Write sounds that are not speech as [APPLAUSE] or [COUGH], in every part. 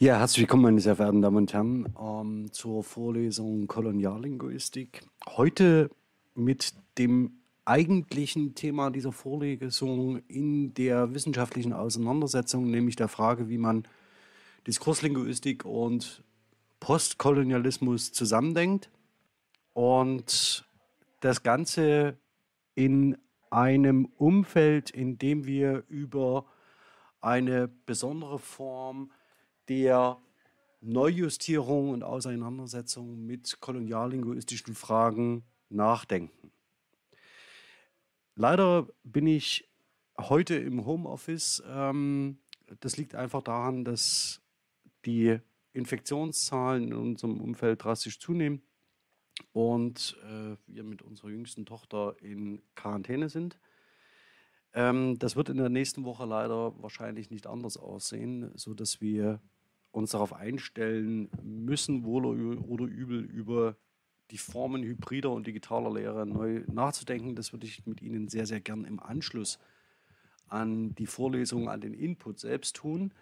Ja, herzlich willkommen, meine sehr verehrten Damen und Herren, ähm, zur Vorlesung Koloniallinguistik. Heute mit dem eigentlichen Thema dieser Vorlesung in der wissenschaftlichen Auseinandersetzung, nämlich der Frage, wie man Diskurslinguistik und Postkolonialismus zusammendenkt. Und das Ganze in einem Umfeld, in dem wir über eine besondere Form der Neujustierung und Auseinandersetzung mit koloniallinguistischen Fragen nachdenken. Leider bin ich heute im Homeoffice. Ähm, das liegt einfach daran, dass die Infektionszahlen in unserem Umfeld drastisch zunehmen und äh, wir mit unserer jüngsten Tochter in Quarantäne sind. Ähm, das wird in der nächsten Woche leider wahrscheinlich nicht anders aussehen, sodass wir uns darauf einstellen müssen, wohl oder übel, über die Formen hybrider und digitaler Lehre neu nachzudenken. Das würde ich mit Ihnen sehr, sehr gern im Anschluss an die Vorlesung, an den Input selbst tun.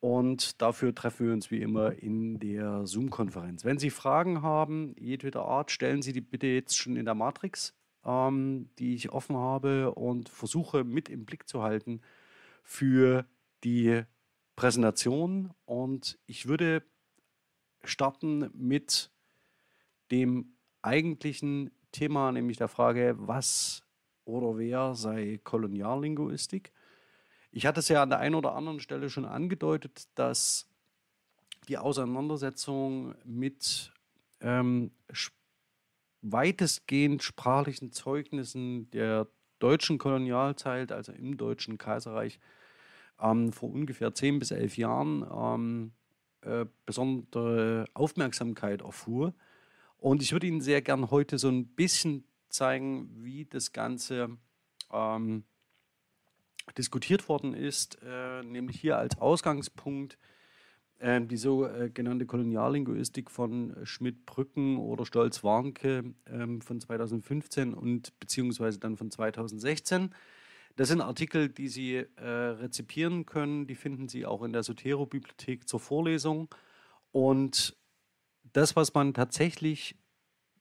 Und dafür treffen wir uns wie immer in der Zoom-Konferenz. Wenn Sie Fragen haben, jedweder Art, stellen Sie die bitte jetzt schon in der Matrix, ähm, die ich offen habe und versuche mit im Blick zu halten für die Präsentation und ich würde starten mit dem eigentlichen Thema, nämlich der Frage, was oder wer sei Koloniallinguistik. Ich hatte es ja an der einen oder anderen Stelle schon angedeutet, dass die Auseinandersetzung mit ähm, weitestgehend sprachlichen Zeugnissen der deutschen Kolonialzeit, also im Deutschen Kaiserreich, ähm, vor ungefähr zehn bis elf Jahren ähm, äh, besondere Aufmerksamkeit erfuhr. Und ich würde Ihnen sehr gern heute so ein bisschen zeigen, wie das Ganze ähm, diskutiert worden ist, äh, nämlich hier als Ausgangspunkt äh, die sogenannte äh, Koloniallinguistik von Schmidt-Brücken oder Stolz-Warnke ähm, von 2015 und beziehungsweise dann von 2016. Das sind Artikel, die Sie äh, rezipieren können. Die finden Sie auch in der Sotero-Bibliothek zur Vorlesung. Und das, was man tatsächlich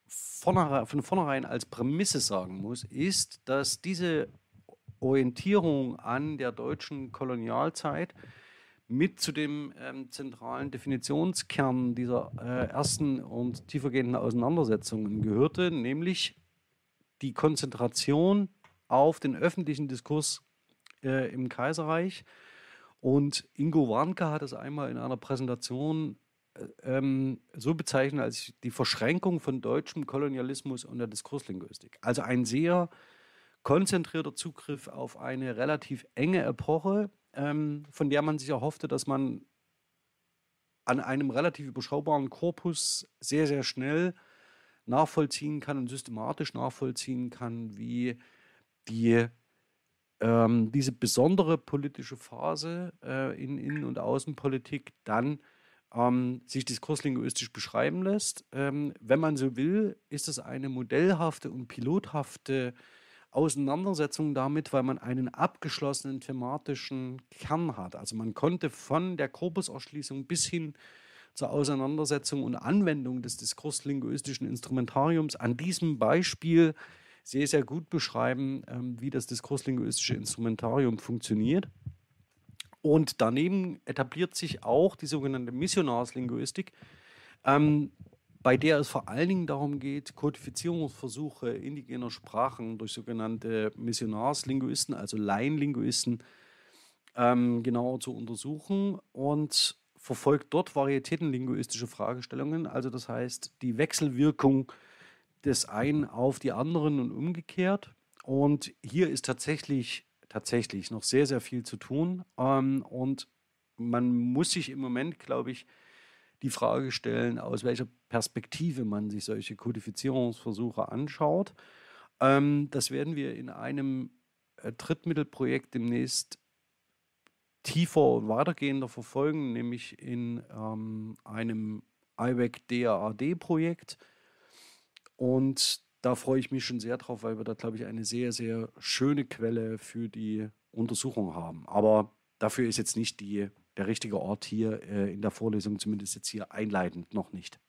von vornherein als Prämisse sagen muss, ist, dass diese Orientierung an der deutschen Kolonialzeit mit zu dem ähm, zentralen Definitionskern dieser äh, ersten und tiefergehenden Auseinandersetzungen gehörte, nämlich die Konzentration auf den öffentlichen Diskurs äh, im Kaiserreich. Und Ingo Warnke hat es einmal in einer Präsentation äh, ähm, so bezeichnet als die Verschränkung von deutschem Kolonialismus und der Diskurslinguistik. Also ein sehr konzentrierter Zugriff auf eine relativ enge Epoche, ähm, von der man sich erhoffte, dass man an einem relativ überschaubaren Korpus sehr, sehr schnell nachvollziehen kann und systematisch nachvollziehen kann, wie die, ähm, diese besondere politische Phase äh, in Innen- und Außenpolitik dann ähm, sich diskurslinguistisch beschreiben lässt. Ähm, wenn man so will, ist es eine modellhafte und pilothafte Auseinandersetzung damit, weil man einen abgeschlossenen thematischen Kern hat. Also man konnte von der Korpuserschließung bis hin zur Auseinandersetzung und Anwendung des diskurslinguistischen Instrumentariums an diesem Beispiel sehr, sehr gut beschreiben, ähm, wie das diskurslinguistische Instrumentarium funktioniert. Und daneben etabliert sich auch die sogenannte Missionarslinguistik, ähm, bei der es vor allen Dingen darum geht, Kodifizierungsversuche indigener Sprachen durch sogenannte Missionarslinguisten, also Laienlinguisten, ähm, genauer zu untersuchen und verfolgt dort varietätenlinguistische Fragestellungen, also das heißt die Wechselwirkung des einen auf die anderen und umgekehrt. Und hier ist tatsächlich, tatsächlich noch sehr, sehr viel zu tun. Ähm, und man muss sich im Moment, glaube ich, die Frage stellen, aus welcher Perspektive man sich solche Kodifizierungsversuche anschaut. Ähm, das werden wir in einem äh, Drittmittelprojekt demnächst tiefer und weitergehender verfolgen, nämlich in ähm, einem IWEC DAAD-Projekt. Und da freue ich mich schon sehr drauf, weil wir da, glaube ich, eine sehr, sehr schöne Quelle für die Untersuchung haben. Aber dafür ist jetzt nicht die der richtige Ort hier äh, in der Vorlesung, zumindest jetzt hier einleitend noch nicht.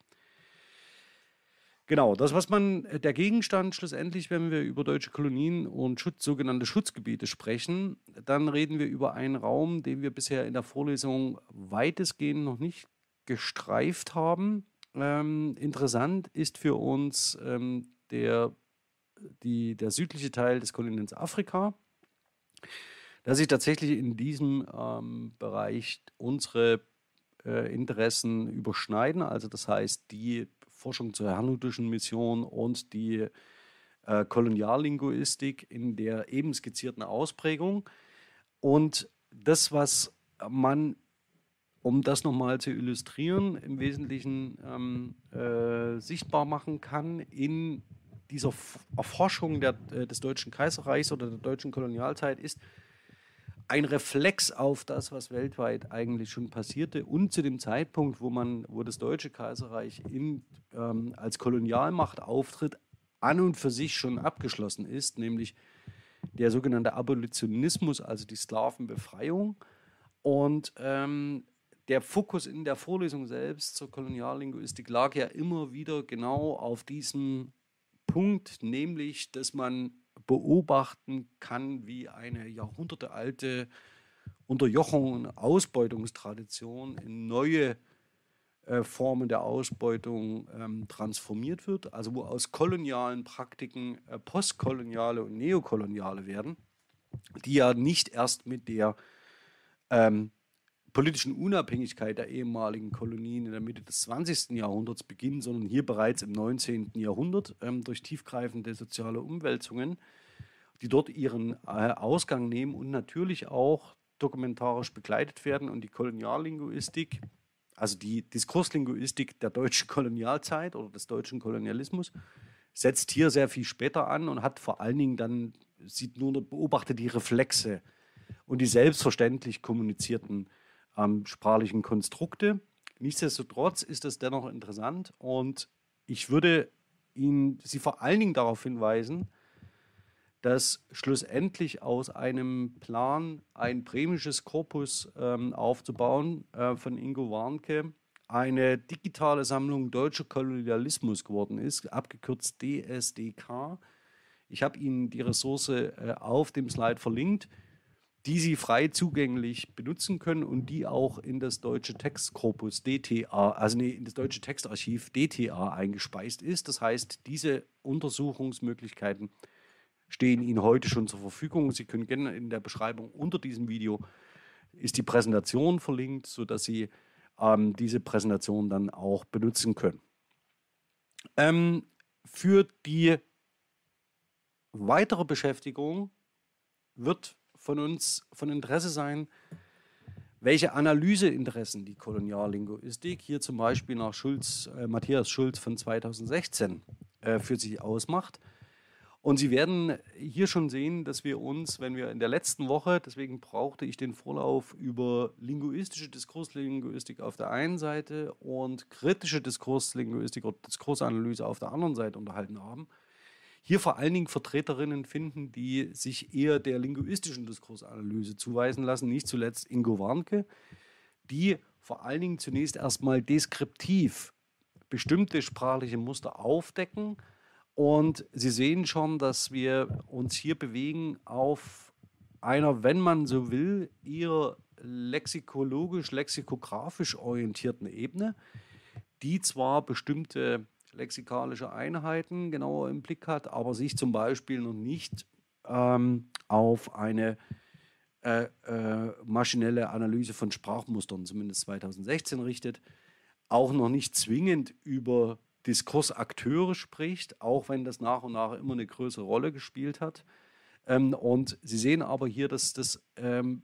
Genau, das, was man, äh, der Gegenstand schlussendlich, wenn wir über deutsche Kolonien und Schutz, sogenannte Schutzgebiete sprechen, dann reden wir über einen Raum, den wir bisher in der Vorlesung weitestgehend noch nicht gestreift haben. Ähm, interessant ist für uns ähm, der, die, der südliche Teil des Kontinents Afrika, da sich tatsächlich in diesem ähm, Bereich unsere äh, Interessen überschneiden. Also das heißt, die Forschung zur hernutischen Mission und die äh, Koloniallinguistik in der eben skizzierten Ausprägung. Und das, was man, um das nochmal zu illustrieren, im Wesentlichen ähm, äh, sichtbar machen kann in dieser Erforschung der, äh, des Deutschen Kaiserreichs oder der deutschen Kolonialzeit, ist, ein Reflex auf das, was weltweit eigentlich schon passierte und zu dem Zeitpunkt, wo man, wo das Deutsche Kaiserreich in, ähm, als Kolonialmacht auftritt, an und für sich schon abgeschlossen ist, nämlich der sogenannte Abolitionismus, also die Sklavenbefreiung. Und ähm, der Fokus in der Vorlesung selbst zur Koloniallinguistik lag ja immer wieder genau auf diesem Punkt, nämlich, dass man beobachten kann, wie eine jahrhundertealte Unterjochung und Ausbeutungstradition in neue äh, Formen der Ausbeutung ähm, transformiert wird, also wo aus kolonialen Praktiken äh, postkoloniale und neokoloniale werden, die ja nicht erst mit der ähm, politischen Unabhängigkeit der ehemaligen Kolonien in der Mitte des 20. Jahrhunderts beginnen, sondern hier bereits im 19. Jahrhundert ähm, durch tiefgreifende soziale Umwälzungen, die dort ihren äh, Ausgang nehmen und natürlich auch dokumentarisch begleitet werden. Und die Koloniallinguistik, also die Diskurslinguistik der deutschen Kolonialzeit oder des deutschen Kolonialismus, setzt hier sehr viel später an und hat vor allen Dingen dann, sieht nur, beobachtet die Reflexe und die selbstverständlich kommunizierten ähm, sprachlichen Konstrukte. Nichtsdestotrotz ist es dennoch interessant und ich würde ihn, Sie vor allen Dingen darauf hinweisen, dass schlussendlich aus einem Plan, ein bremisches Korpus ähm, aufzubauen äh, von Ingo Warnke, eine digitale Sammlung Deutscher Kolonialismus geworden ist, abgekürzt DSDK. Ich habe Ihnen die Ressource äh, auf dem Slide verlinkt die Sie frei zugänglich benutzen können und die auch in das deutsche Textkorpus DTA, also nee, in das deutsche Textarchiv DTA eingespeist ist. Das heißt, diese Untersuchungsmöglichkeiten stehen Ihnen heute schon zur Verfügung. Sie können gerne in der Beschreibung unter diesem Video ist die Präsentation verlinkt, sodass Sie ähm, diese Präsentation dann auch benutzen können. Ähm, für die weitere Beschäftigung wird von uns von Interesse sein, welche Analyseinteressen die Koloniallinguistik hier zum Beispiel nach Schulz, äh, Matthias Schulz von 2016 äh, für sich ausmacht. Und Sie werden hier schon sehen, dass wir uns, wenn wir in der letzten Woche, deswegen brauchte ich den Vorlauf über linguistische Diskurslinguistik auf der einen Seite und kritische Diskurslinguistik oder Diskursanalyse auf der anderen Seite unterhalten haben, hier vor allen Dingen Vertreterinnen finden, die sich eher der linguistischen Diskursanalyse zuweisen lassen, nicht zuletzt Ingo Warnke, die vor allen Dingen zunächst erstmal deskriptiv bestimmte sprachliche Muster aufdecken. Und Sie sehen schon, dass wir uns hier bewegen auf einer, wenn man so will, eher lexikologisch, lexikografisch orientierten Ebene, die zwar bestimmte lexikalische Einheiten genauer im Blick hat, aber sich zum Beispiel noch nicht ähm, auf eine äh, äh, maschinelle Analyse von Sprachmustern, zumindest 2016, richtet, auch noch nicht zwingend über Diskursakteure spricht, auch wenn das nach und nach immer eine größere Rolle gespielt hat. Ähm, und Sie sehen aber hier, dass das ähm,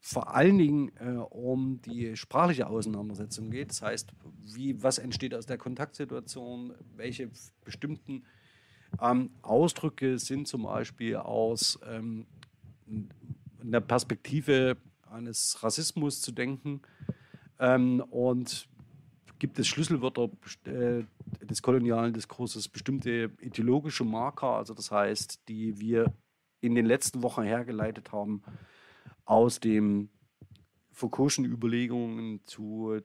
vor allen Dingen äh, um die sprachliche Auseinandersetzung geht. Das heißt, wie, was entsteht aus der Kontaktsituation, welche bestimmten ähm, Ausdrücke sind zum Beispiel aus ähm, der Perspektive eines Rassismus zu denken? Ähm, und gibt es Schlüsselwörter äh, des kolonialen Diskurses, bestimmte ideologische Marker, also das heißt, die wir in den letzten Wochen hergeleitet haben, aus dem Foucault'schen Überlegungen zu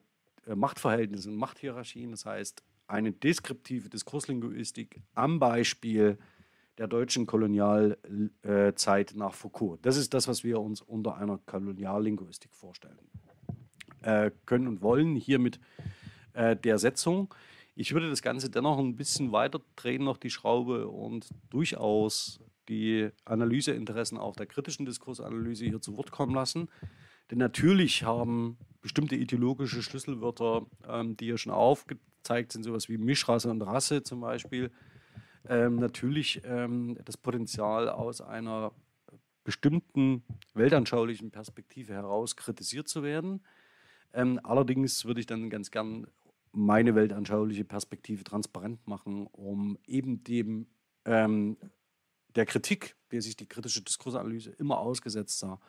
äh, Machtverhältnissen, Machthierarchien. Das heißt, eine deskriptive Diskurslinguistik am Beispiel der deutschen Kolonialzeit nach Foucault. Das ist das, was wir uns unter einer Koloniallinguistik vorstellen äh, können und wollen, hier mit äh, der Setzung. Ich würde das Ganze dennoch ein bisschen weiter drehen, noch die Schraube und durchaus die Analyseinteressen auch der kritischen Diskursanalyse hier zu Wort kommen lassen. Denn natürlich haben bestimmte ideologische Schlüsselwörter, ähm, die ja schon aufgezeigt sind, sowas wie Mischrasse und Rasse zum Beispiel, ähm, natürlich ähm, das Potenzial aus einer bestimmten weltanschaulichen Perspektive heraus kritisiert zu werden. Ähm, allerdings würde ich dann ganz gern meine weltanschauliche Perspektive transparent machen, um eben dem ähm, der Kritik, der sich die kritische Diskursanalyse immer ausgesetzt sah,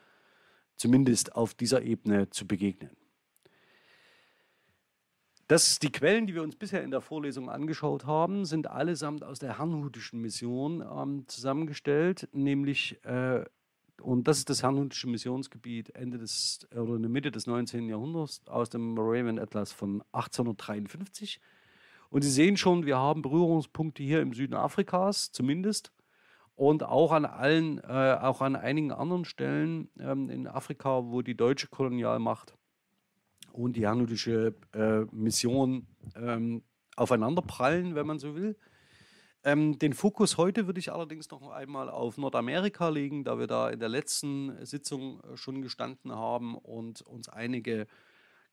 zumindest auf dieser Ebene zu begegnen. Das, die Quellen, die wir uns bisher in der Vorlesung angeschaut haben, sind allesamt aus der Herrnhutischen Mission ähm, zusammengestellt, nämlich, äh, und das ist das Herrnhutische Missionsgebiet Ende des, oder in der Mitte des 19. Jahrhunderts aus dem Moravian Atlas von 1853. Und Sie sehen schon, wir haben Berührungspunkte hier im Süden Afrikas zumindest und auch an allen, äh, auch an einigen anderen Stellen ähm, in Afrika, wo die deutsche Kolonialmacht und die herrnhutische äh, Mission ähm, aufeinanderprallen, wenn man so will. Ähm, den Fokus heute würde ich allerdings noch einmal auf Nordamerika legen, da wir da in der letzten Sitzung äh, schon gestanden haben und uns einige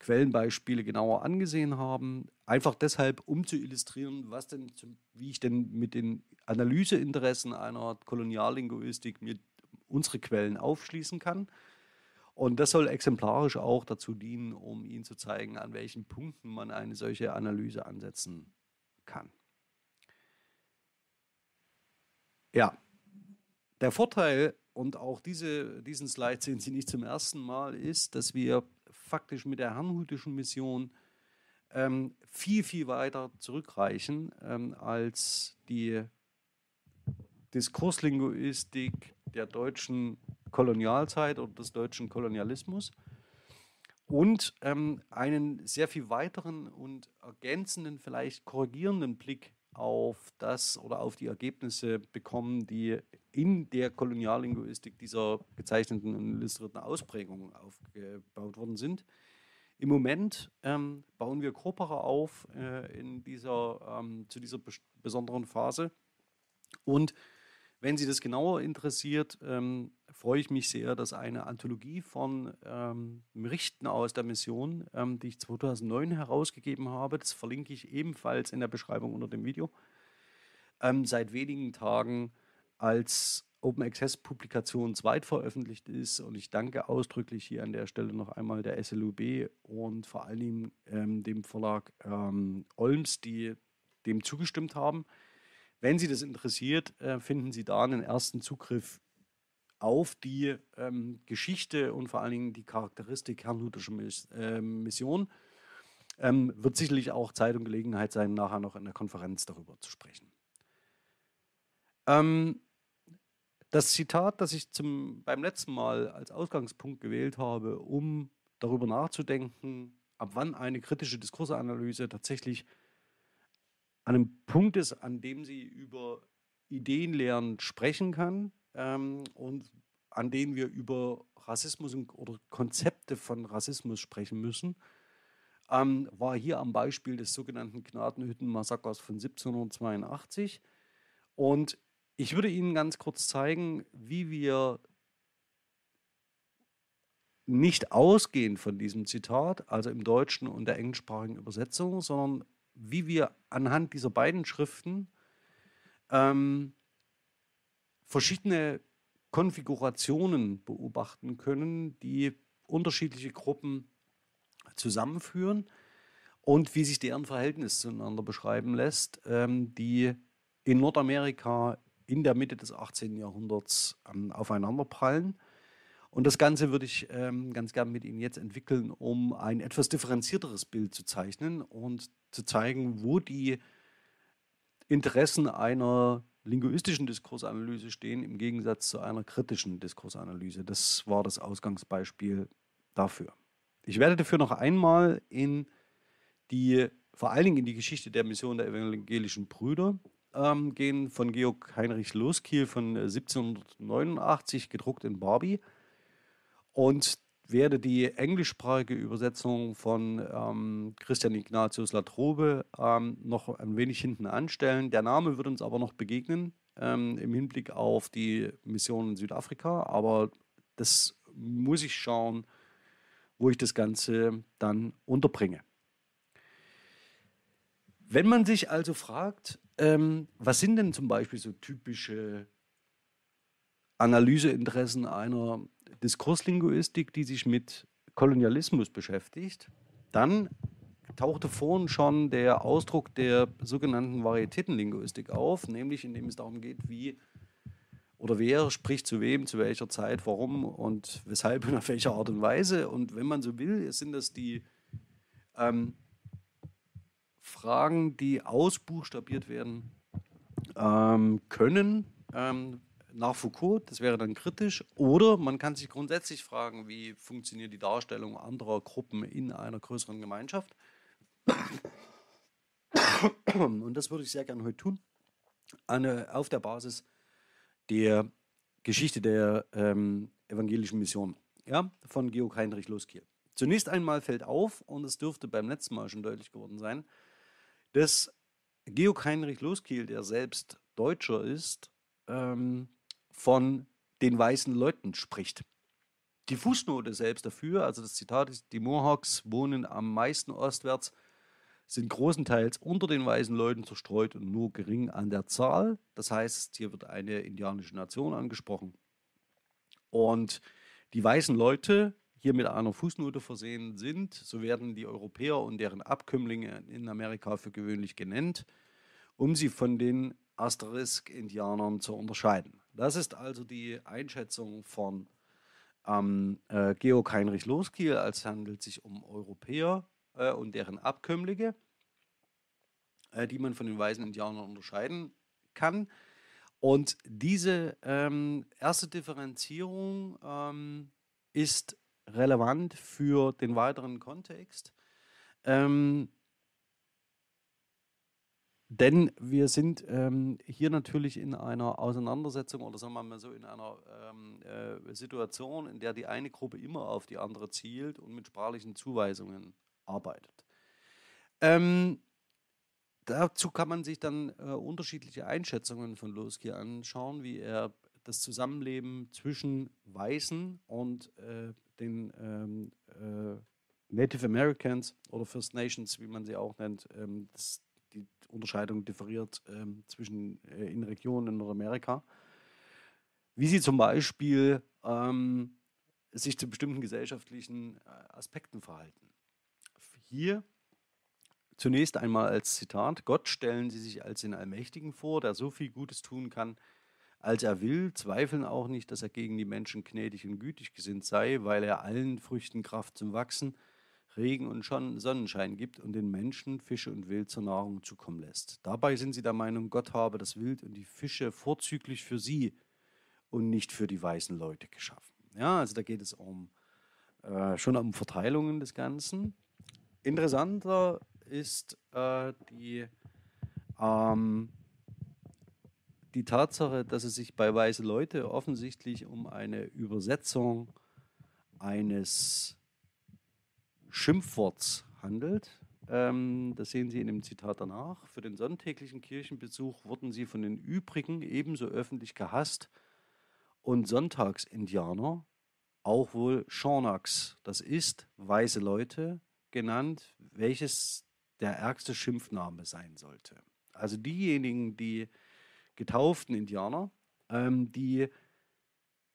Quellenbeispiele genauer angesehen haben. Einfach deshalb, um zu illustrieren, was denn, wie ich denn mit den Analyseinteressen einer Koloniallinguistik mir unsere Quellen aufschließen kann. Und das soll exemplarisch auch dazu dienen, um Ihnen zu zeigen, an welchen Punkten man eine solche Analyse ansetzen kann. Ja, der Vorteil, und auch diese, diesen Slide sehen Sie nicht zum ersten Mal, ist, dass wir faktisch mit der herrnhutischen Mission ähm, viel, viel weiter zurückreichen ähm, als die Diskurslinguistik der deutschen Kolonialzeit oder des deutschen Kolonialismus und ähm, einen sehr viel weiteren und ergänzenden, vielleicht korrigierenden Blick auf das oder auf die Ergebnisse bekommen, die in der Koloniallinguistik dieser gezeichneten und illustrierten Ausprägungen aufgebaut worden sind. Im Moment ähm, bauen wir Corpora auf äh, in dieser, ähm, zu dieser besonderen Phase und wenn Sie das genauer interessiert, ähm, freue ich mich sehr, dass eine Anthologie von ähm, Berichten aus der Mission, ähm, die ich 2009 herausgegeben habe, das verlinke ich ebenfalls in der Beschreibung unter dem Video, ähm, seit wenigen Tagen als Open Access Publikation zweitveröffentlicht ist. Und ich danke ausdrücklich hier an der Stelle noch einmal der SLUB und vor allem ähm, dem Verlag ähm, Olms, die dem zugestimmt haben. Wenn Sie das interessiert, äh, finden Sie da einen ersten Zugriff auf die ähm, Geschichte und vor allen Dingen die Charakteristik herrnhutischer Miss, äh, Mission. Ähm, wird sicherlich auch Zeit und Gelegenheit sein, nachher noch in der Konferenz darüber zu sprechen. Ähm, das Zitat, das ich zum, beim letzten Mal als Ausgangspunkt gewählt habe, um darüber nachzudenken, ab wann eine kritische Diskursanalyse tatsächlich an einem Punkt ist, an dem sie über Ideenlehren sprechen kann ähm, und an denen wir über Rassismus oder Konzepte von Rassismus sprechen müssen, ähm, war hier am Beispiel des sogenannten Gnadenhütten-Massakers von 1782. Und ich würde Ihnen ganz kurz zeigen, wie wir nicht ausgehend von diesem Zitat, also im deutschen und der englischsprachigen Übersetzung, sondern wie wir anhand dieser beiden Schriften ähm, verschiedene Konfigurationen beobachten können, die unterschiedliche Gruppen zusammenführen und wie sich deren Verhältnis zueinander beschreiben lässt, ähm, die in Nordamerika in der Mitte des 18. Jahrhunderts ähm, aufeinanderprallen. Und das Ganze würde ich ähm, ganz gern mit Ihnen jetzt entwickeln, um ein etwas differenzierteres Bild zu zeichnen und zu zeigen, wo die Interessen einer linguistischen Diskursanalyse stehen im Gegensatz zu einer kritischen Diskursanalyse. Das war das Ausgangsbeispiel dafür. Ich werde dafür noch einmal in die, vor allen Dingen in die Geschichte der Mission der evangelischen Brüder ähm, gehen, von Georg Heinrich Loskiel von 1789, gedruckt in Barbie. Und werde die englischsprachige Übersetzung von ähm, Christian Ignatius Latrobe ähm, noch ein wenig hinten anstellen. Der Name wird uns aber noch begegnen ähm, im Hinblick auf die Mission in Südafrika, aber das muss ich schauen, wo ich das Ganze dann unterbringe. Wenn man sich also fragt, ähm, was sind denn zum Beispiel so typische Analyseinteressen einer Diskurslinguistik, die sich mit Kolonialismus beschäftigt, dann tauchte vorhin schon der Ausdruck der sogenannten Varietätenlinguistik auf, nämlich indem es darum geht, wie oder wer spricht zu wem, zu welcher Zeit, warum und weshalb und auf welche Art und Weise. Und wenn man so will, sind das die ähm, Fragen, die ausbuchstabiert werden ähm, können, ähm, nach Foucault, das wäre dann kritisch. Oder man kann sich grundsätzlich fragen, wie funktioniert die Darstellung anderer Gruppen in einer größeren Gemeinschaft. Und das würde ich sehr gerne heute tun, eine, auf der Basis der Geschichte der ähm, evangelischen Mission ja, von Georg Heinrich Loskiel. Zunächst einmal fällt auf, und es dürfte beim letzten Mal schon deutlich geworden sein, dass Georg Heinrich Loskiel, der selbst Deutscher ist, ähm, von den weißen Leuten spricht. Die Fußnote selbst dafür, also das Zitat ist, die Mohawks wohnen am meisten ostwärts, sind großenteils unter den weißen Leuten zerstreut und nur gering an der Zahl. Das heißt, hier wird eine indianische Nation angesprochen. Und die weißen Leute hier mit einer Fußnote versehen sind, so werden die Europäer und deren Abkömmlinge in Amerika für gewöhnlich genannt, um sie von den Asterisk-Indianern zu unterscheiden. Das ist also die Einschätzung von ähm, äh, Georg Heinrich Loskiel, als handelt sich um Europäer äh, und deren Abkömmlinge, äh, die man von den weißen Indianern unterscheiden kann. Und diese ähm, erste Differenzierung ähm, ist relevant für den weiteren Kontext. Ähm, denn wir sind ähm, hier natürlich in einer Auseinandersetzung oder sagen wir mal so in einer ähm, äh, Situation, in der die eine Gruppe immer auf die andere zielt und mit sprachlichen Zuweisungen arbeitet. Ähm, dazu kann man sich dann äh, unterschiedliche Einschätzungen von Loski anschauen, wie er das Zusammenleben zwischen Weißen und äh, den ähm, äh, Native Americans oder First Nations, wie man sie auch nennt, ähm, das die Unterscheidung differiert ähm, zwischen äh, in Regionen in Nordamerika. Wie sie zum Beispiel ähm, sich zu bestimmten gesellschaftlichen äh, Aspekten verhalten. Hier zunächst einmal als Zitat: Gott stellen Sie sich als den Allmächtigen vor, der so viel Gutes tun kann, als er will, zweifeln auch nicht, dass er gegen die Menschen gnädig und gütig gesinnt sei, weil er allen Früchten Kraft zum Wachsen Regen und Sonnenschein gibt und den Menschen Fische und Wild zur Nahrung zukommen lässt. Dabei sind sie der Meinung, Gott habe das Wild und die Fische vorzüglich für sie und nicht für die weißen Leute geschaffen. Ja, also da geht es um äh, schon um Verteilungen des Ganzen. Interessanter ist äh, die, ähm, die Tatsache, dass es sich bei weißen Leute offensichtlich um eine Übersetzung eines Schimpfworts handelt. Ähm, das sehen Sie in dem Zitat danach. Für den sonntäglichen Kirchenbesuch wurden sie von den übrigen ebenso öffentlich gehasst und Sonntagsindianer, auch wohl Shornaks, das ist weiße Leute genannt, welches der ärgste Schimpfname sein sollte. Also diejenigen, die getauften Indianer, ähm, die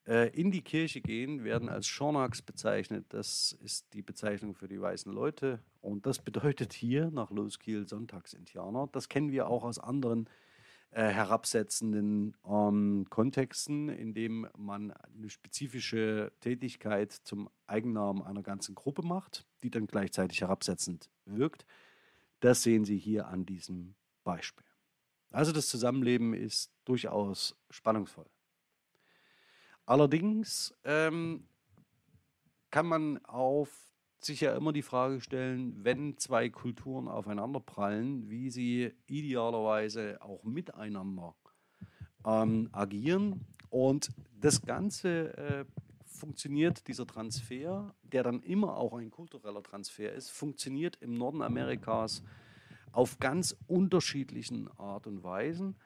äh, in die Kirche gehen, werden als Shornaks bezeichnet. Das ist die Bezeichnung für die weißen Leute. Und das bedeutet hier nach Loskiel Sonntagsindianer. Das kennen wir auch aus anderen äh, herabsetzenden ähm, Kontexten, in dem man eine spezifische Tätigkeit zum Eigennamen einer ganzen Gruppe macht, die dann gleichzeitig herabsetzend wirkt. Das sehen Sie hier an diesem Beispiel. Also das Zusammenleben ist durchaus spannungsvoll. Allerdings ähm, kann man auf sich ja immer die Frage stellen, wenn zwei Kulturen aufeinander prallen, wie sie idealerweise auch miteinander ähm, agieren. Und das Ganze äh, funktioniert, dieser Transfer, der dann immer auch ein kultureller Transfer ist, funktioniert im Norden Amerikas auf ganz unterschiedlichen Art und Weisen.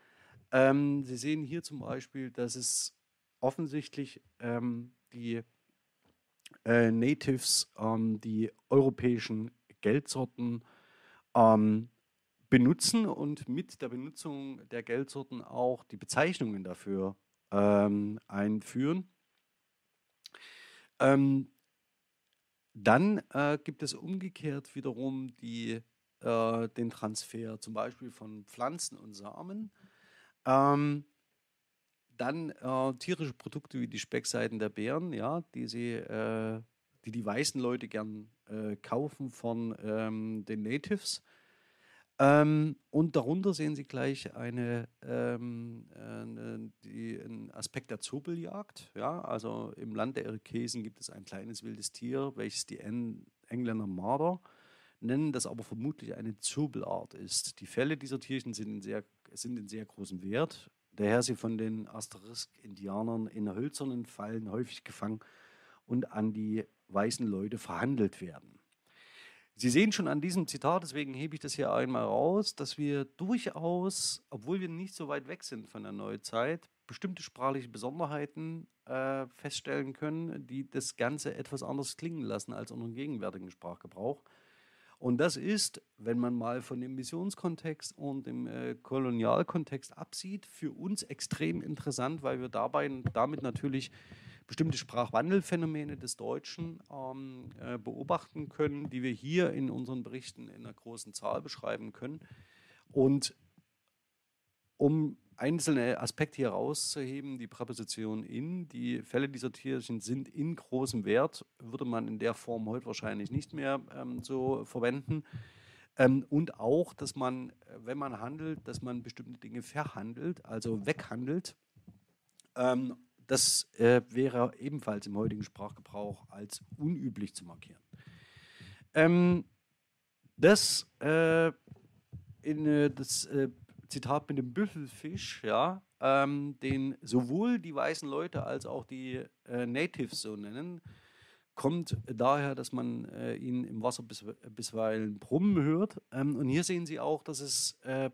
Ähm, Sie sehen hier zum Beispiel, dass es offensichtlich ähm, die äh, Natives ähm, die europäischen Geldsorten ähm, benutzen und mit der Benutzung der Geldsorten auch die Bezeichnungen dafür ähm, einführen. Ähm, dann äh, gibt es umgekehrt wiederum die, äh, den Transfer zum Beispiel von Pflanzen und Samen. Ähm, dann äh, tierische Produkte wie die Speckseiten der Bären, ja, die sie, äh, die die weißen Leute gern äh, kaufen von ähm, den Natives. Ähm, und darunter sehen Sie gleich eine, ähm, eine, die, einen Aspekt der Zobeljagd. Ja? Also im Land der Irokesen gibt es ein kleines wildes Tier, welches die en Engländer Marder nennen, das aber vermutlich eine Zobelart ist. Die Felle dieser Tierchen sind in sehr, sind in sehr großem Wert daher sie von den Asterisk-Indianern in hölzernen Fallen häufig gefangen und an die weißen Leute verhandelt werden. Sie sehen schon an diesem Zitat, deswegen hebe ich das hier einmal raus, dass wir durchaus, obwohl wir nicht so weit weg sind von der Neuzeit, bestimmte sprachliche Besonderheiten äh, feststellen können, die das Ganze etwas anders klingen lassen als unseren gegenwärtigen Sprachgebrauch. Und das ist, wenn man mal von dem Missionskontext und dem äh, Kolonialkontext absieht, für uns extrem interessant, weil wir dabei damit natürlich bestimmte Sprachwandelphänomene des Deutschen ähm, äh, beobachten können, die wir hier in unseren Berichten in einer großen Zahl beschreiben können. Und um einzelne Aspekte hier rauszuheben, die Präposition in, die Fälle dieser Tierchen sind in großem Wert, würde man in der Form heute wahrscheinlich nicht mehr ähm, so verwenden. Ähm, und auch, dass man, wenn man handelt, dass man bestimmte Dinge verhandelt, also weghandelt. Ähm, das äh, wäre ebenfalls im heutigen Sprachgebrauch als unüblich zu markieren. Ähm, das, äh, in, äh, das äh, Zitat mit dem Büffelfisch, ja, ähm, den sowohl die weißen Leute als auch die äh, Natives so nennen, kommt daher, dass man äh, ihn im Wasser bis, bisweilen brummen hört. Ähm, und hier sehen Sie auch, dass es äh,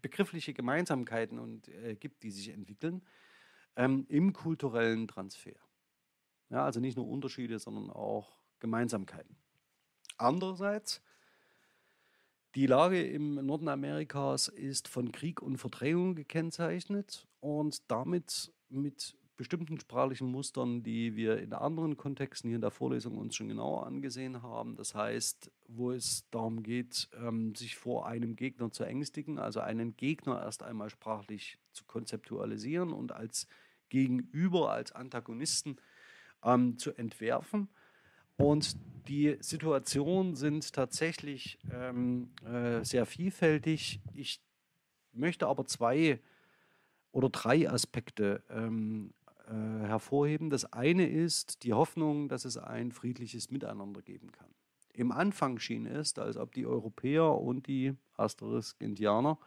begriffliche Gemeinsamkeiten und, äh, gibt, die sich entwickeln ähm, im kulturellen Transfer. Ja, also nicht nur Unterschiede, sondern auch Gemeinsamkeiten. Andererseits die Lage im Norden Amerikas ist von Krieg und Verdrängung gekennzeichnet und damit mit bestimmten sprachlichen Mustern, die wir in anderen Kontexten hier in der Vorlesung uns schon genauer angesehen haben. Das heißt, wo es darum geht, ähm, sich vor einem Gegner zu ängstigen, also einen Gegner erst einmal sprachlich zu konzeptualisieren und als Gegenüber, als Antagonisten ähm, zu entwerfen und die Situationen sind tatsächlich ähm, äh, sehr vielfältig. Ich möchte aber zwei oder drei Aspekte ähm, äh, hervorheben. Das eine ist die Hoffnung, dass es ein friedliches Miteinander geben kann. Im Anfang schien es, als ob die Europäer und die Asterisk-Indianer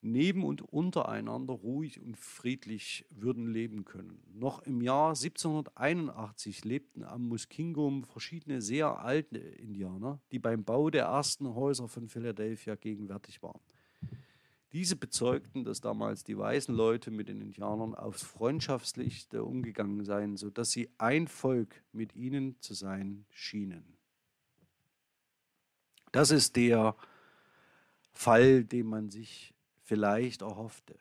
neben und untereinander ruhig und friedlich würden leben können. Noch im Jahr 1781 lebten am Muskingum verschiedene sehr alte Indianer, die beim Bau der ersten Häuser von Philadelphia gegenwärtig waren. Diese bezeugten, dass damals die weißen Leute mit den Indianern aufs Freundschaftlichste umgegangen seien, sodass sie ein Volk mit ihnen zu sein schienen. Das ist der Fall, den man sich vielleicht erhoffte.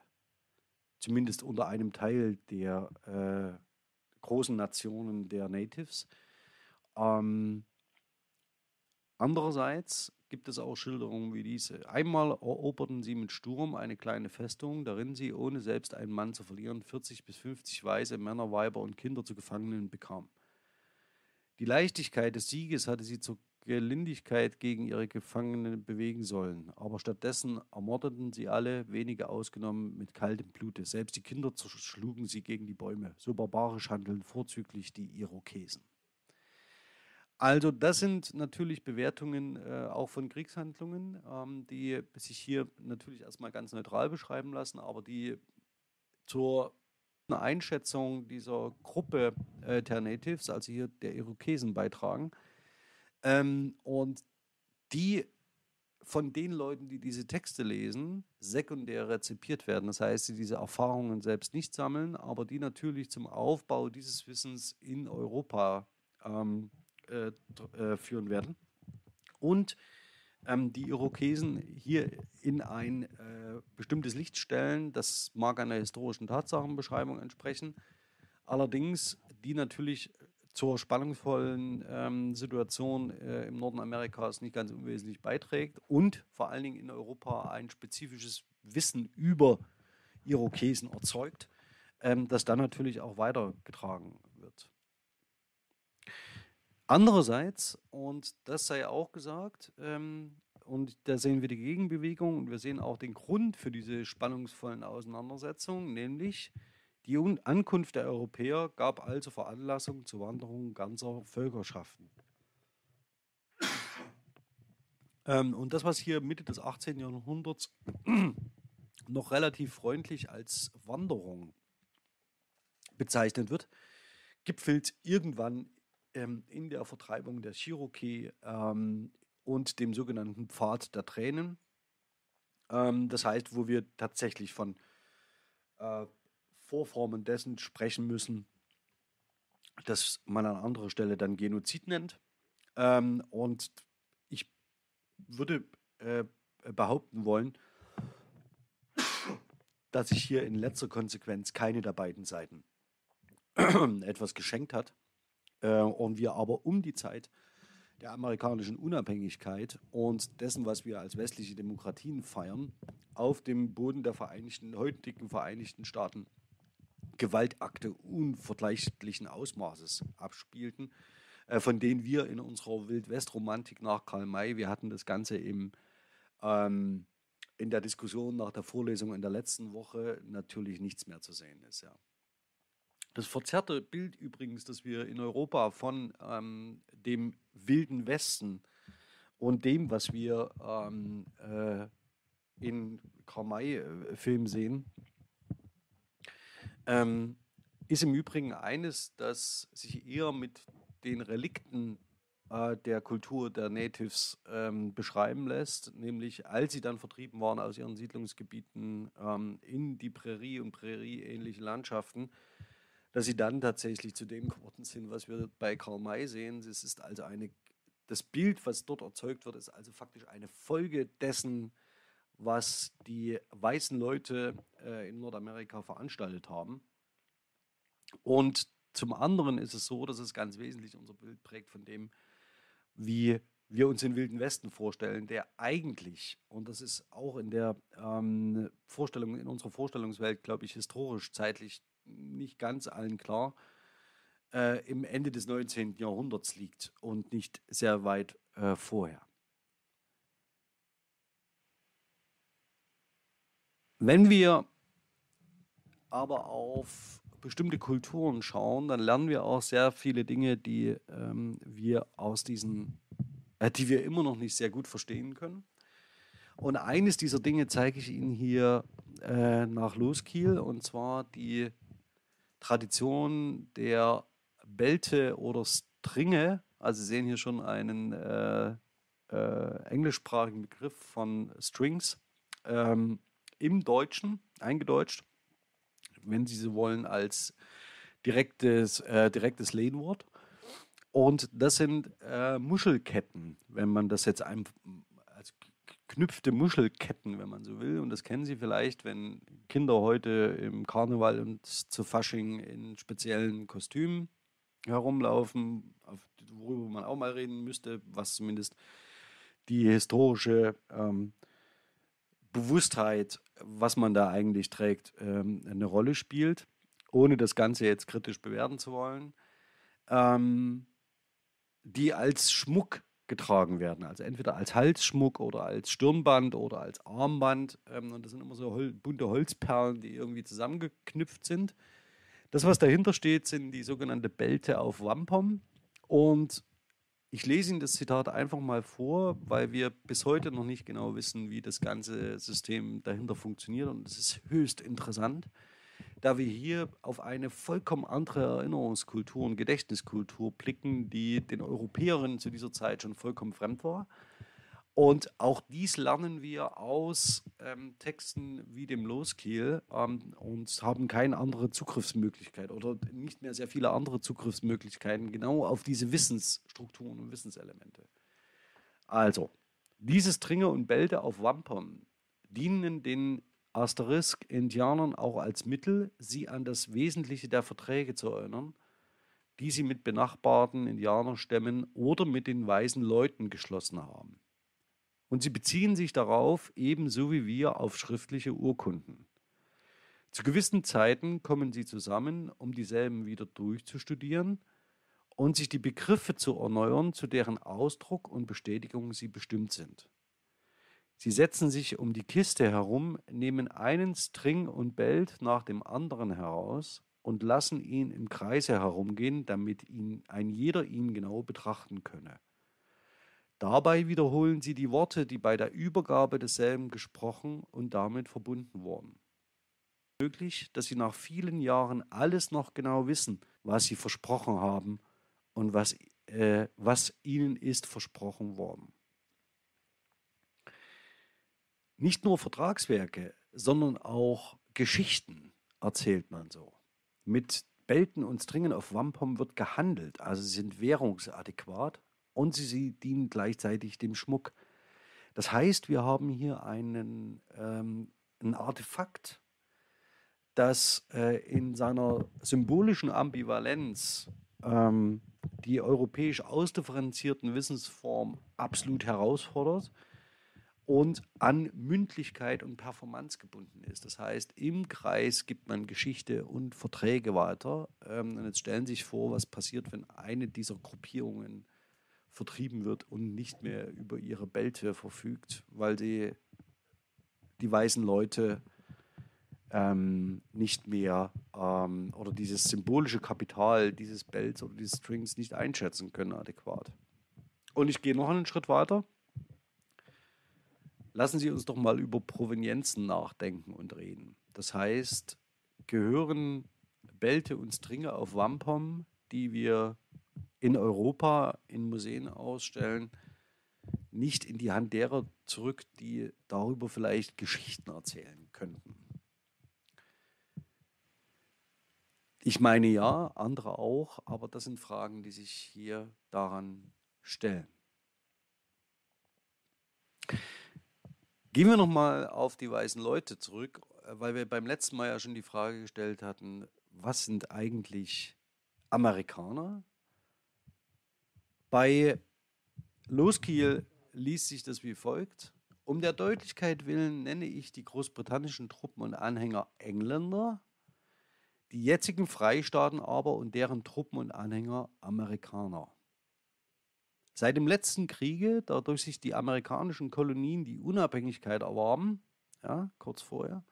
Zumindest unter einem Teil der äh, großen Nationen der Natives. Ähm, andererseits gibt es auch Schilderungen wie diese. Einmal eroberten sie mit Sturm eine kleine Festung, darin sie, ohne selbst einen Mann zu verlieren, 40 bis 50 Weise Männer, Weiber und Kinder zu Gefangenen bekamen. Die Leichtigkeit des Sieges hatte sie zur Gelindigkeit gegen ihre Gefangenen bewegen sollen. Aber stattdessen ermordeten sie alle, wenige ausgenommen, mit kaltem Blute. Selbst die Kinder schlugen sie gegen die Bäume. So barbarisch handeln vorzüglich die Irokesen. Also das sind natürlich Bewertungen äh, auch von Kriegshandlungen, ähm, die sich hier natürlich erstmal ganz neutral beschreiben lassen, aber die zur Einschätzung dieser Gruppe äh, der Natives, also hier der Irokesen, beitragen. Ähm, und die von den Leuten, die diese Texte lesen, sekundär rezipiert werden. Das heißt, sie diese Erfahrungen selbst nicht sammeln, aber die natürlich zum Aufbau dieses Wissens in Europa ähm, äh, äh, führen werden. Und ähm, die Irokesen hier in ein äh, bestimmtes Licht stellen. Das mag einer historischen Tatsachenbeschreibung entsprechen. Allerdings, die natürlich zur spannungsvollen ähm, Situation äh, im Norden Amerikas nicht ganz unwesentlich beiträgt und vor allen Dingen in Europa ein spezifisches Wissen über Irokesen erzeugt, ähm, das dann natürlich auch weitergetragen wird. Andererseits, und das sei auch gesagt, ähm, und da sehen wir die Gegenbewegung und wir sehen auch den Grund für diese spannungsvollen Auseinandersetzungen, nämlich die Ankunft der Europäer gab also Veranlassung zur Wanderung ganzer Völkerschaften. Ähm, und das, was hier Mitte des 18. Jahrhunderts [CLEARS THROAT] noch relativ freundlich als Wanderung bezeichnet wird, gipfelt irgendwann ähm, in der Vertreibung der Cherokee ähm, und dem sogenannten Pfad der Tränen. Ähm, das heißt, wo wir tatsächlich von äh, Vorformen dessen sprechen müssen, dass man an anderer Stelle dann Genozid nennt. Ähm, und ich würde äh, behaupten wollen, dass sich hier in letzter Konsequenz keine der beiden Seiten [CLEARS THROAT] etwas geschenkt hat äh, und wir aber um die Zeit der amerikanischen Unabhängigkeit und dessen, was wir als westliche Demokratien feiern, auf dem Boden der Vereinigten, heutigen Vereinigten Staaten Gewaltakte unvergleichlichen Ausmaßes abspielten, äh, von denen wir in unserer Wildwest-Romantik nach Karl May, wir hatten das Ganze im, ähm, in der Diskussion nach der Vorlesung in der letzten Woche natürlich nichts mehr zu sehen ist. Ja. Das verzerrte Bild übrigens, das wir in Europa von ähm, dem wilden Westen und dem, was wir ähm, äh, in Karl May-Filmen äh, sehen, ähm, ist im Übrigen eines, das sich eher mit den Relikten äh, der Kultur der Natives ähm, beschreiben lässt, nämlich als sie dann vertrieben waren aus ihren Siedlungsgebieten ähm, in die Prärie und Prärie-ähnliche Landschaften, dass sie dann tatsächlich zu dem geworden sind, was wir bei Karl May sehen. Es ist also eine, das Bild, was dort erzeugt wird, ist also faktisch eine Folge dessen, was die weißen Leute äh, in Nordamerika veranstaltet haben. Und zum anderen ist es so, dass es ganz wesentlich unser Bild prägt von dem, wie wir uns den Wilden Westen vorstellen, der eigentlich, und das ist auch in der ähm, Vorstellung, in unserer Vorstellungswelt, glaube ich, historisch, zeitlich nicht ganz allen klar, äh, im Ende des 19. Jahrhunderts liegt und nicht sehr weit äh, vorher. Wenn wir aber auf bestimmte Kulturen schauen, dann lernen wir auch sehr viele Dinge, die ähm, wir aus diesen, äh, die wir immer noch nicht sehr gut verstehen können. Und eines dieser Dinge zeige ich Ihnen hier äh, nach Loskiel, und zwar die Tradition der Belte oder Stringe. Also Sie sehen hier schon einen äh, äh englischsprachigen Begriff von Strings. Ähm, im Deutschen eingedeutscht, wenn Sie so wollen, als direktes, äh, direktes Lehnwort. Und das sind äh, Muschelketten, wenn man das jetzt ein, als knüpfte Muschelketten, wenn man so will. Und das kennen Sie vielleicht, wenn Kinder heute im Karneval und zu Fasching in speziellen Kostümen herumlaufen, worüber man auch mal reden müsste, was zumindest die historische ähm, Bewusstheit, was man da eigentlich trägt, ähm, eine Rolle spielt, ohne das Ganze jetzt kritisch bewerten zu wollen, ähm, die als Schmuck getragen werden. Also entweder als Halsschmuck oder als Stirnband oder als Armband. Ähm, und das sind immer so hol bunte Holzperlen, die irgendwie zusammengeknüpft sind. Das, was dahinter steht, sind die sogenannte Belte auf Wampum. Und Ich lese Ihnen das Zitat einfach mal vor, weil wir bis heute noch nicht genau wissen, wie das ganze System dahinter funktioniert. Und es ist höchst interessant, da wir hier auf eine vollkommen andere Erinnerungskultur und Gedächtniskultur blicken, die den Europäerinnen zu dieser Zeit schon vollkommen fremd war. Und auch dies lernen wir aus ähm, Texten wie dem Loskiel ähm, und haben keine andere Zugriffsmöglichkeit oder nicht mehr sehr viele andere Zugriffsmöglichkeiten genau auf diese Wissensstrukturen und Wissenselemente. Also, dieses Tringe und Belte auf Wampern dienen den Asterisk-Indianern auch als Mittel, sie an das Wesentliche der Verträge zu erinnern, die sie mit benachbarten Indianerstämmen oder mit den weisen Leuten geschlossen haben. Und sie beziehen sich darauf, ebenso wie wir, auf schriftliche Urkunden. Zu gewissen Zeiten kommen sie zusammen, um dieselben wieder durchzustudieren und sich die Begriffe zu erneuern, zu deren Ausdruck und Bestätigung sie bestimmt sind. Sie setzen sich um die Kiste herum, nehmen einen String und Belt nach dem anderen heraus und lassen ihn im Kreise herumgehen, damit ihn ein jeder ihn genau betrachten könne. Dabei wiederholen sie die Worte, die bei der Übergabe desselben gesprochen und damit verbunden wurden. Möglich, dass sie nach vielen Jahren alles noch genau wissen, was sie versprochen haben und was, äh, was ihnen ist versprochen worden. Nicht nur Vertragswerke, sondern auch Geschichten erzählt man so. Mit Belten und Stringen auf Wampum wird gehandelt, also sind währungsadäquat und sie, dienen gleichzeitig dem Schmuck. Das heißt, wir haben hier einen, ähm, ein Artefakt, das äh, in seiner symbolischen Ambivalenz ähm, die europäisch ausdifferenzierten Wissensformen absolut herausfordert und an Mündlichkeit und Performance gebunden ist. Das heißt, im Kreis gibt man Geschichte und Verträge weiter. Ähm, und jetzt stellen Sie sich vor, was passiert, wenn eine dieser Gruppierungen vertrieben wird und nicht mehr über ihre Belte verfügt, weil sie die weißen Leute ähm, nicht mehr ähm, oder dieses symbolische Kapital dieses Belts oder dieses Strings nicht einschätzen können adäquat. Und ich gehe noch einen Schritt weiter. Lassen Sie uns doch mal über Provenienzen nachdenken und reden. Das heißt, gehören Belte und Stringe auf Wampum, die wir in Europa in Museen ausstellen, nicht in die Hand derer zurück, die darüber vielleicht Geschichten erzählen könnten. Ich meine ja, andere auch, aber das sind Fragen, die sich hier daran stellen. Gehen wir nochmal auf die weißen Leute zurück, weil wir beim letzten Mal ja schon die Frage gestellt hatten, was sind eigentlich Amerikaner? Bei Loskiel liest sich das wie folgt. Um der Deutlichkeit willen nenne ich die großbritannischen Truppen und Anhänger Engländer, die jetzigen Freistaaten aber und deren Truppen und Anhänger Amerikaner. Seit dem letzten Kriege, dadurch sich die amerikanischen Kolonien die Unabhängigkeit erwarben, ja, kurz vorher,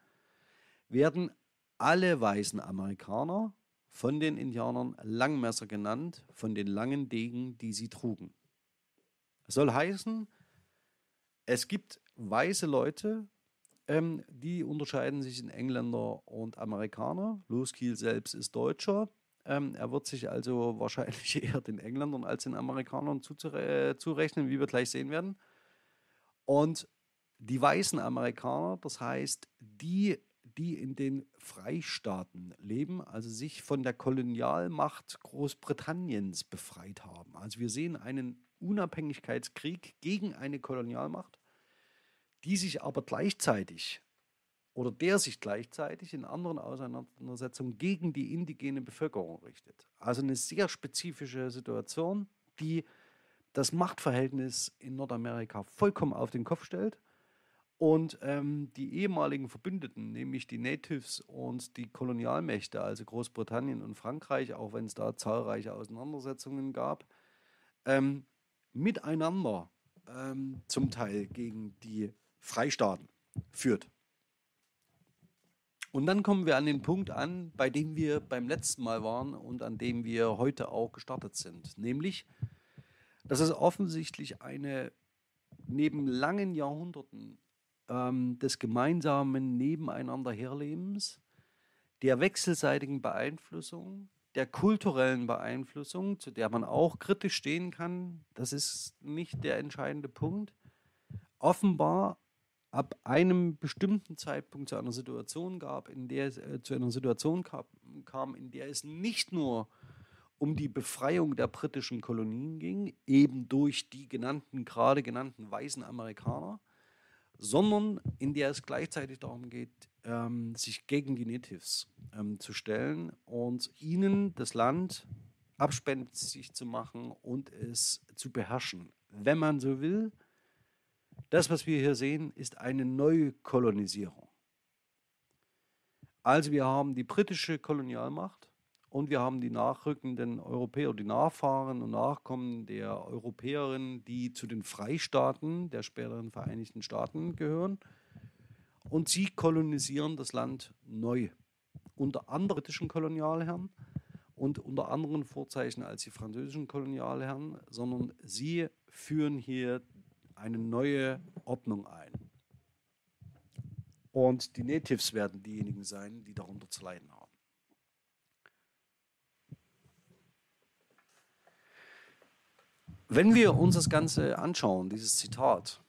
werden alle weißen Amerikaner von den Indianern Langmesser genannt, von den langen Degen, die sie trugen. Das soll heißen, es gibt weiße Leute, ähm, die unterscheiden sich in Engländer und Amerikaner. Loskiel selbst ist Deutscher. Ähm, er wird sich also [LAUGHS] wahrscheinlich eher den Engländern als den Amerikanern zuzure zurechnen, wie wir gleich sehen werden. Und die weißen Amerikaner, das heißt die die in den Freistaaten leben, also sich von der Kolonialmacht Großbritanniens befreit haben. Also wir sehen einen Unabhängigkeitskrieg gegen eine Kolonialmacht, die sich aber gleichzeitig oder der sich gleichzeitig in anderen Auseinandersetzungen gegen die indigene Bevölkerung richtet. Also eine sehr spezifische Situation, die das Machtverhältnis in Nordamerika vollkommen auf den Kopf stellt und ähm, die ehemaligen Verbündeten, nämlich die Natives und die Kolonialmächte, also Großbritannien und Frankreich, auch wenn es da zahlreiche Auseinandersetzungen gab, ähm, miteinander ähm, zum Teil gegen die Freistaaten führt. Und dann kommen wir an den Punkt an, bei dem wir beim letzten Mal waren und an dem wir heute auch gestartet sind, nämlich dass es offensichtlich eine neben langen Jahrhunderten ähm, des gemeinsamen Nebeneinanderherlebens, der wechselseitigen Beeinflussung, der kulturellen Beeinflussung, zu der man auch kritisch stehen kann, das ist nicht der entscheidende Punkt, offenbar ab einem bestimmten Zeitpunkt zu einer Situation gab, in der es äh, zu einer Situation kam, kam, in der es nicht nur um die Befreiung der britischen Kolonien ging, eben durch die genannten, gerade genannten weißen Amerikaner, sondern in der es gleichzeitig darum geht, ähm, sich gegen die Natives ähm, zu stellen und ihnen das Land abspenstig zu machen und es zu beherrschen. Wenn man so will, das, was wir hier sehen, ist eine Neukolonisierung. Also wir haben die britische Kolonialmacht und wir haben die nachrückenden Europäer, die Nachfahren und Nachkommen der Europäerinnen, die zu den Freistaaten der späteren Vereinigten Staaten gehören. Und sie kolonisieren das Land neu unter anderen britischen Kolonialherren und unter anderen Vorzeichen als die französischen Kolonialherren, sondern sie führen hier eine neue Ordnung ein. Und die Natives werden diejenigen sein, die darunter zu leiden haben. Wenn wir uns das Ganze anschauen, dieses Zitat,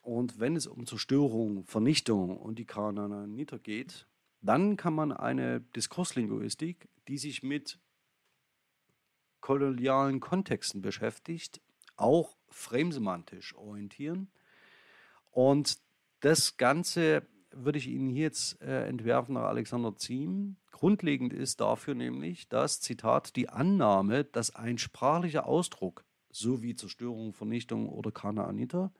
und wenn es um Zerstörung, Vernichtung und die Kanaaniter geht, dann kann man eine Diskurslinguistik, die sich mit kolonialen Kontexten beschäftigt, auch framesemantisch orientieren. Und das Ganze würde ich Ihnen hier jetzt äh, entwerfen nach Alexander Ziem. Grundlegend ist dafür nämlich das Zitat die Annahme, dass ein sprachlicher Ausdruck sowie Zerstörung, Vernichtung oder Kanaaniter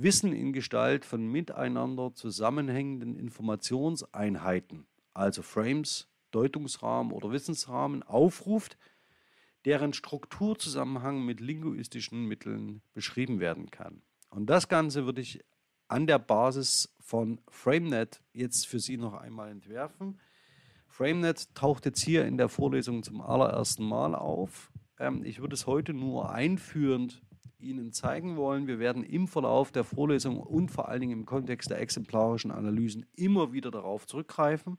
Wissen in Gestalt von miteinander zusammenhängenden Informationseinheiten, also Frames, Deutungsrahmen oder Wissensrahmen, aufruft, deren Strukturzusammenhang mit linguistischen Mitteln beschrieben werden kann. Und das Ganze würde ich an der Basis von FrameNet jetzt für Sie noch einmal entwerfen. FrameNet taucht jetzt hier in der Vorlesung zum allerersten Mal auf. Ähm, ich würde es heute nur einführend Ihnen zeigen wollen. Wir werden im Verlauf der Vorlesung und vor allen Dingen im Kontext der exemplarischen Analysen immer wieder darauf zurückgreifen.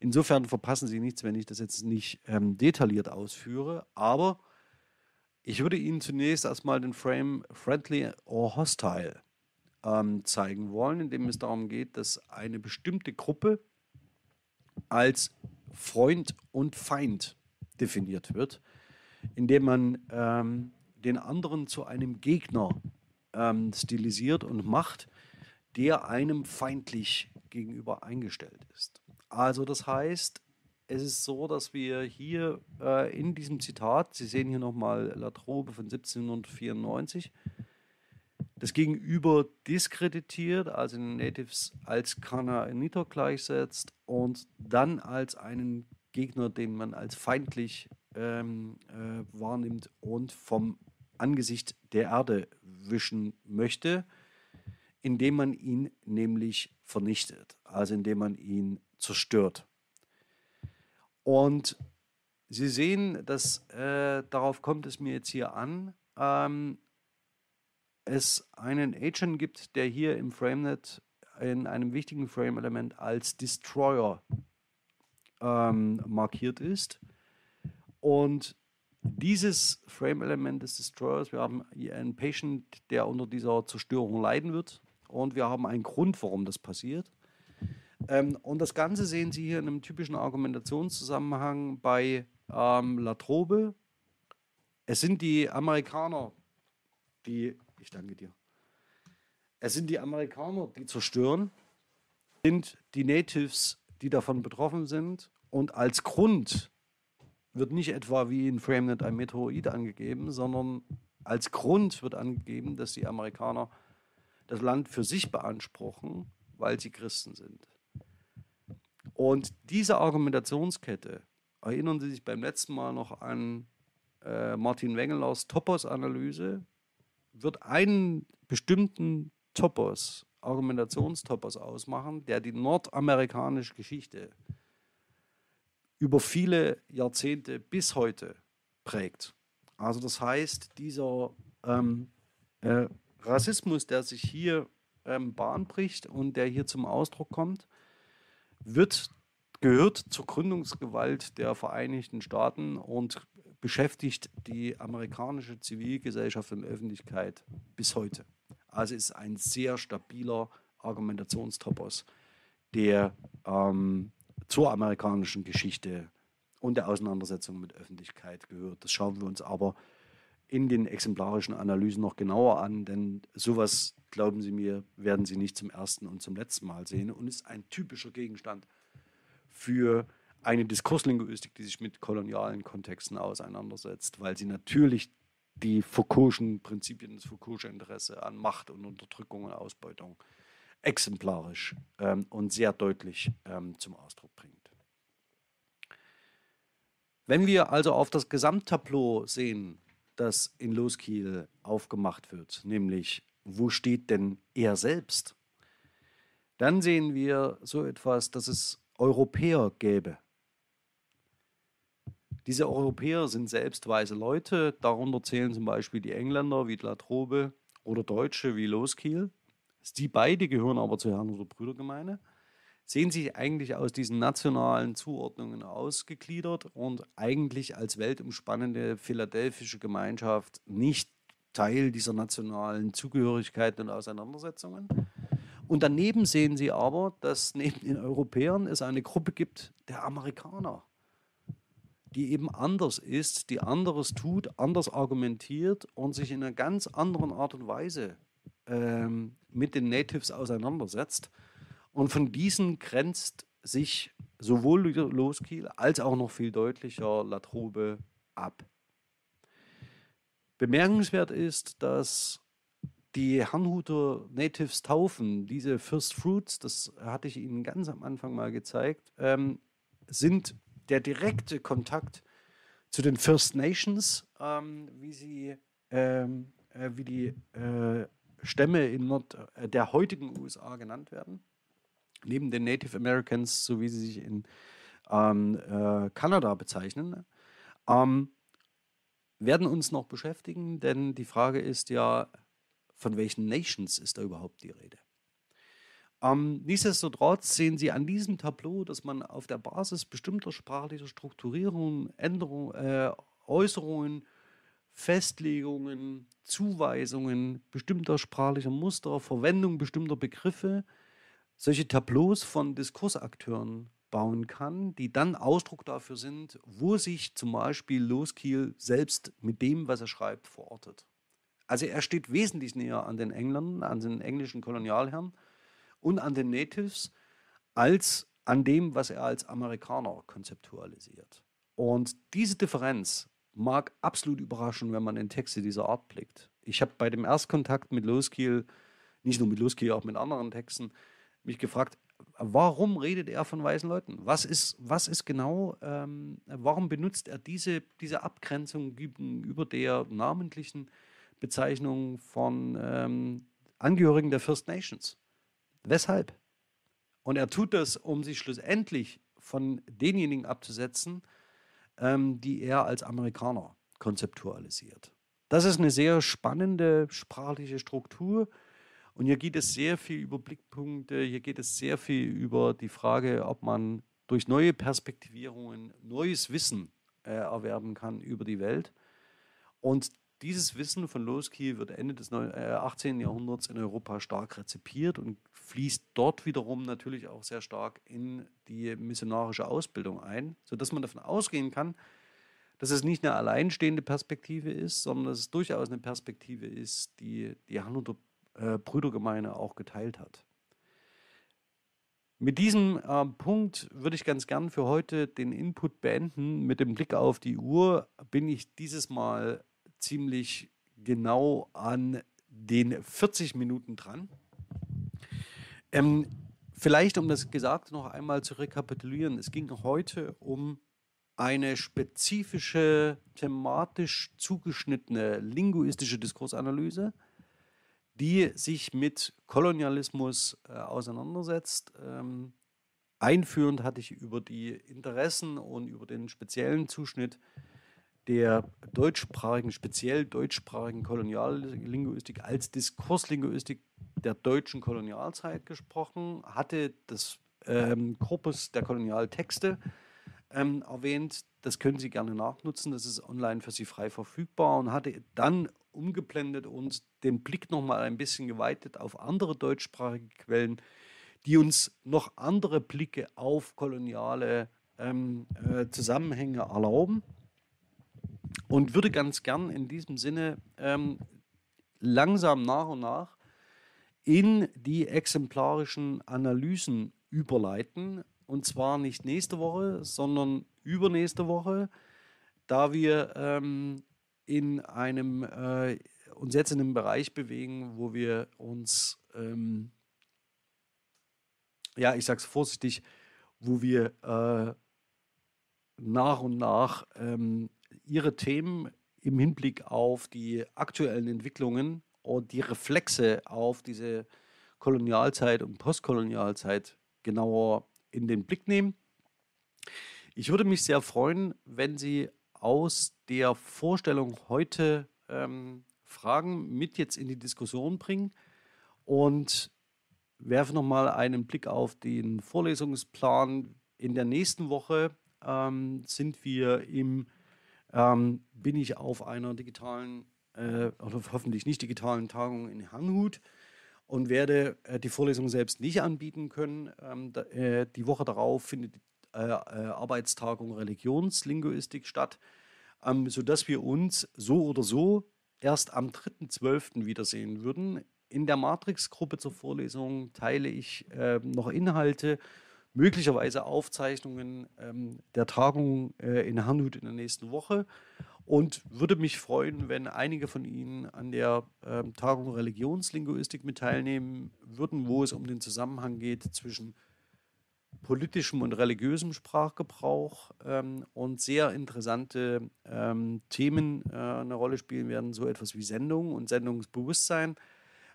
Insofern verpassen Sie nichts, wenn ich das jetzt nicht ähm, detailliert ausführe. Aber ich würde Ihnen zunächst erstmal den Frame Friendly or Hostile ähm, zeigen wollen, in dem es darum geht, dass eine bestimmte Gruppe als Freund und Feind definiert wird, indem man ähm, den anderen zu einem Gegner ähm, stilisiert und macht, der einem feindlich gegenüber eingestellt ist. Also das heißt, es ist so, dass wir hier äh, in diesem Zitat, Sie sehen hier nochmal Latrobe von 1794, das Gegenüber diskreditiert, also den Natives als Kanaaniter gleichsetzt und dann als einen Gegner, den man als feindlich ähm, äh, wahrnimmt und vom Angesicht der Erde wischen möchte, indem man ihn nämlich vernichtet, also indem man ihn zerstört. Und Sie sehen, dass äh, darauf kommt es mir jetzt hier an, ähm, es einen Agent gibt, der hier im FrameNet in einem wichtigen Frame-Element als Destroyer ähm, markiert ist. Und dieses Frame-Element des Destroyers, wir haben einen Patient, der unter dieser Zerstörung leiden wird. Und wir haben einen Grund, warum das passiert. Ähm, und das Ganze sehen Sie hier in einem typischen Argumentationszusammenhang bei ähm, Latrobe. Es sind die Amerikaner, die, ich danke dir, es sind die Amerikaner, die zerstören, sind die Natives, die davon betroffen sind. Und als Grund wird nicht etwa wie in FrameNet ein Meteorit angegeben, sondern als Grund wird angegeben, dass die Amerikaner das Land für sich beanspruchen, weil sie Christen sind. Und diese Argumentationskette, erinnern Sie sich beim letzten Mal noch an äh, Martin Wengelers Topos-Analyse, wird einen bestimmten Topos, Argumentationstopos ausmachen, der die nordamerikanische Geschichte über viele Jahrzehnte bis heute prägt. Also das heißt, dieser ähm, äh, Rassismus, der sich hier ähm, Bahn bricht und der hier zum Ausdruck kommt, wird, gehört zur Gründungsgewalt der Vereinigten Staaten und beschäftigt die amerikanische Zivilgesellschaft und Öffentlichkeit bis heute. Also ist ein sehr stabiler Argumentationstopos, der ähm, zur amerikanischen Geschichte und der Auseinandersetzung mit Öffentlichkeit gehört. Das schauen wir uns aber in den exemplarischen Analysen noch genauer an, denn sowas, glauben Sie mir, werden Sie nicht zum ersten und zum letzten Mal sehen und ist ein typischer Gegenstand für eine Diskurslinguistik, die sich mit kolonialen Kontexten auseinandersetzt, weil sie natürlich die Foucault'schen Prinzipien, das Foucault'sche Interesse an Macht und Unterdrückung und Ausbeutung exemplarisch ähm, und sehr deutlich ähm, zum Ausdruck bringt. Wenn wir also auf das Gesamttableau sehen, das in Loskiel aufgemacht wird, nämlich wo steht denn er selbst, dann sehen wir so etwas, dass es Europäer gäbe. Diese Europäer sind selbst weise Leute, darunter zählen zum Beispiel die Engländer wie Latrobe oder Deutsche wie Loskiel. Die beide gehören aber zur Herren- oder Brüdergemeine, sehen sich eigentlich aus diesen nationalen Zuordnungen ausgegliedert und eigentlich als weltumspannende philadelphische Gemeinschaft nicht Teil dieser nationalen Zugehörigkeiten und Auseinandersetzungen. Und daneben sehen sie aber, dass neben den Europäern es eine Gruppe gibt der Amerikaner, die eben anders ist, die anderes tut, anders argumentiert und sich in einer ganz anderen Art und Weise ähm, mit den Natives auseinandersetzt. Und von diesen grenzt sich sowohl Loskiel als auch noch viel deutlicher Latrobe ab. Bemerkenswert ist, dass die Herrnhuter Natives taufen, diese First Fruits, das hatte ich Ihnen ganz am Anfang mal gezeigt, ähm, sind der direkte Kontakt zu den First Nations, ähm, wie sie, ähm, äh, wie die äh, Stämme in Nord äh, der heutigen USA genannt werden, neben den Native Americans, so wie sie sich in ähm, äh, Kanada bezeichnen, ähm, werden uns noch beschäftigen, denn die Frage ist ja, von welchen Nations ist da überhaupt die Rede? Ähm, nichtsdestotrotz sehen Sie an diesem Tableau, dass man auf der Basis bestimmter sprachlicher Strukturierungen, Änderungen, äh, Äußerungen, Festlegungen, Zuweisungen bestimmter sprachlicher Muster, Verwendung bestimmter Begriffe, solche Tableaus von Diskursakteuren bauen kann, die dann Ausdruck dafür sind, wo sich zum Beispiel Loskiel selbst mit dem, was er schreibt, verortet. Also er steht wesentlich näher an den Engländern, an den englischen Kolonialherren und an den Natives als an dem, was er als Amerikaner konzeptualisiert. Und diese Differenz mag absolut überraschen, wenn man in Texte dieser Art blickt. Ich habe bei dem Erstkontakt mit Loskiel, nicht nur mit Loskiel, auch mit anderen Texten, mich gefragt, warum redet er von weißen Leuten? Was ist, was ist genau, ähm, warum benutzt er diese, diese Abgrenzung gegenüber der namentlichen Bezeichnung von ähm, Angehörigen der First Nations? Weshalb? Und er tut das, um sich schlussendlich von denjenigen abzusetzen, ähm, die er als Amerikaner konzeptualisiert. Das ist eine sehr spannende sprachliche Struktur. Und hier geht es sehr viel über Blickpunkte, hier geht es sehr viel über die Frage, ob man durch neue Perspektivierungen neues Wissen äh, erwerben kann über die Welt. Und dieses Wissen von Loski wird Ende des 18. Äh, Jahrhunderts in Europa stark rezipiert und fließt dort wiederum natürlich auch sehr stark in die missionarische Ausbildung ein, sodass man davon ausgehen kann, dass es nicht eine alleinstehende Perspektive ist, sondern dass es durchaus eine Perspektive ist, die die Herrnhuter äh, Brüdergemeine auch geteilt hat. Mit diesem äh, Punkt würde ich ganz gern für heute den Input beenden. Mit dem Blick auf die Uhr bin ich dieses Mal ziemlich genau an den 40 Minuten dran. Ähm, vielleicht, um das Gesagte noch einmal zu rekapitulieren, es ging heute um eine spezifische, thematisch zugeschnittene linguistische Diskursanalyse, die sich mit Kolonialismus äh, auseinandersetzt. Ähm, einführend hatte ich über die Interessen und über den speziellen Zuschnitt der deutschsprachigen, speziell deutschsprachigen Koloniallinguistik als Diskurslinguistik der deutschen Kolonialzeit gesprochen, hatte das ähm, Korpus der Kolonialtexte ähm, erwähnt. Das können Sie gerne nachnutzen, das ist online für Sie frei verfügbar und hatte dann umgeblendet und den Blick nochmal ein bisschen geweitet auf andere deutschsprachige Quellen, die uns noch andere Blicke auf koloniale ähm, äh, Zusammenhänge erlauben und würde ganz gern in diesem Sinne ähm, langsam nach und nach in die exemplarischen Analysen überleiten. Und zwar nicht nächste Woche, sondern übernächste Woche, da wir ähm, in einem, äh, uns jetzt in einem Bereich bewegen, wo wir uns, ähm, ja, ich sage es vorsichtig, wo wir äh, nach und nach ähm, ihre Themen im Hinblick auf die aktuellen Entwicklungen und die Reflexe auf diese Kolonialzeit und Postkolonialzeit genauer in den Blick nehmen. Ich würde mich sehr freuen, wenn Sie aus der Vorstellung heute ähm, Fragen mit jetzt in die Diskussion bringen und werfe nochmal einen Blick auf den Vorlesungsplan. In der nächsten Woche ähm, sind wir im ähm, bin ich auf einer digitalen äh, oder hoffentlich nicht digitalen Tagung in Hanhut und werde äh, die Vorlesung selbst nicht anbieten können. Ähm, da, äh, die Woche darauf findet die äh, äh, Arbeitstagung Religionslinguistik statt, ähm, sodass wir uns so oder so erst am 3.12. wiedersehen würden. In der Matrix-Gruppe zur Vorlesung teile ich ähm, noch Inhalte möglicherweise Aufzeichnungen ähm, der Tagung äh, in Hanhut in der nächsten Woche. Und würde mich freuen, wenn einige von Ihnen an der ähm, Tagung Religionslinguistik mit teilnehmen würden, wo es um den Zusammenhang geht zwischen politischem und religiösem Sprachgebrauch ähm, und sehr interessante ähm, Themen äh, eine Rolle spielen werden, so etwas wie Sendung und Sendungsbewusstsein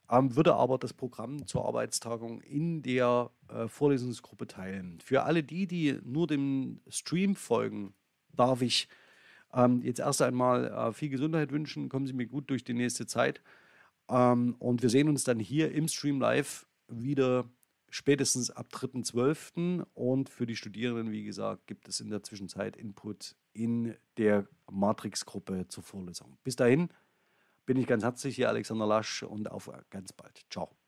ähm, würde aber das Programm zur Arbeitstagung in der äh, Vorlesungsgruppe teilen. Für alle die, die nur dem Stream folgen, darf ich ähm, jetzt erst einmal äh, viel Gesundheit wünschen. Kommen Sie mir gut durch die nächste Zeit. Ähm, und wir sehen uns dann hier im Stream live wieder spätestens ab 3.12. Und für die Studierenden, wie gesagt, gibt es in der Zwischenzeit Input in der Matrix-Gruppe zur Vorlesung. Bis dahin bin ich ganz herzlich hier, Alexander Lasch, und auf ganz bald. Ciao.